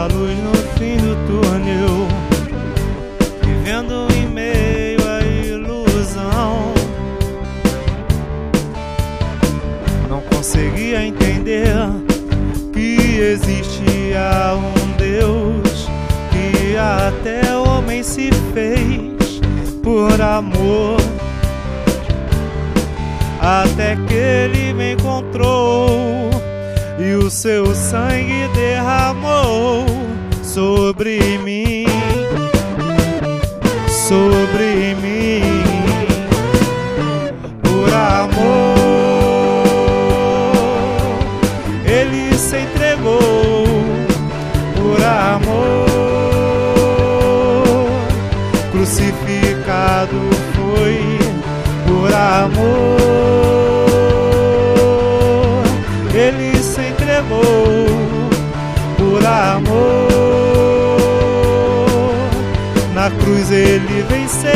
A luz no fim do túnel, vivendo em meio à ilusão. Não conseguia entender que existia um Deus que até homem se fez por amor. Até que ele me encontrou e o seu sangue derramou sobre mim, sobre mim, por amor. Ele se entregou por amor, crucificado foi por amor. Na cruz ele venceu.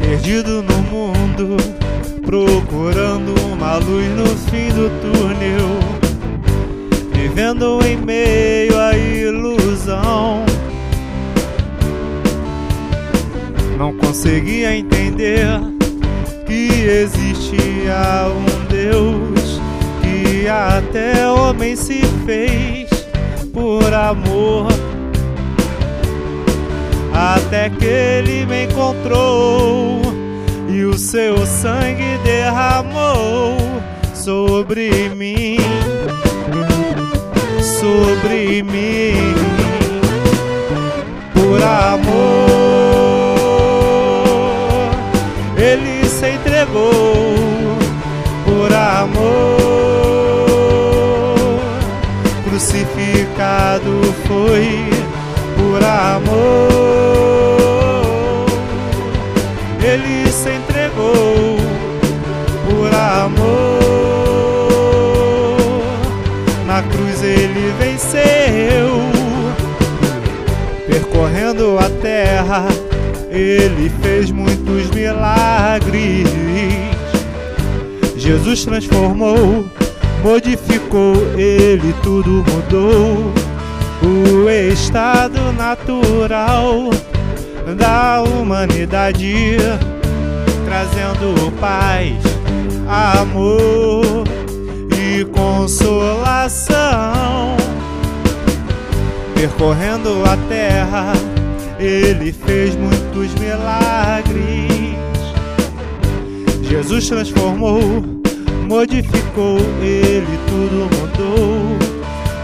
Perdido no mundo, procurando uma luz no fim do túnel, vivendo em meio à ilusão. Conseguia entender que existia um Deus que até homem se fez por amor. Até que ele me encontrou e o seu sangue derramou sobre mim, sobre mim, por amor. Entregou por amor, crucificado foi por amor. Ele se entregou por amor. Na cruz ele venceu, percorrendo a terra. Ele fez muitos milagres. Jesus transformou, modificou, ele tudo mudou. O estado natural da humanidade, trazendo paz, amor e consolação. Percorrendo a terra, ele fez muitos milagres. Jesus transformou, modificou, ele tudo mudou.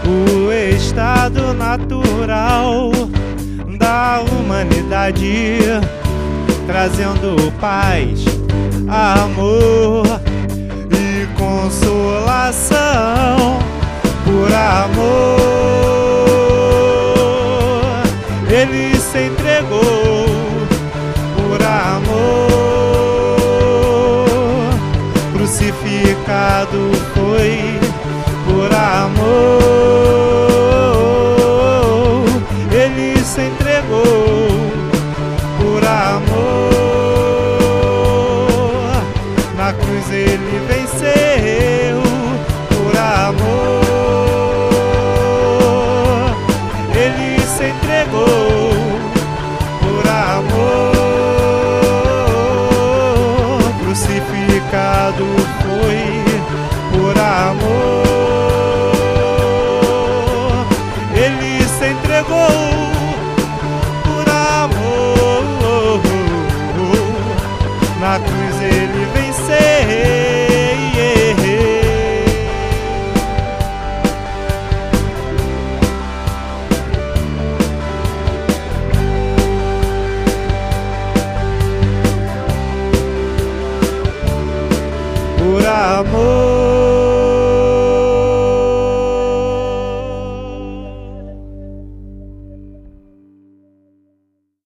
O estado natural da humanidade, trazendo paz, amor e consolação por amor. amor.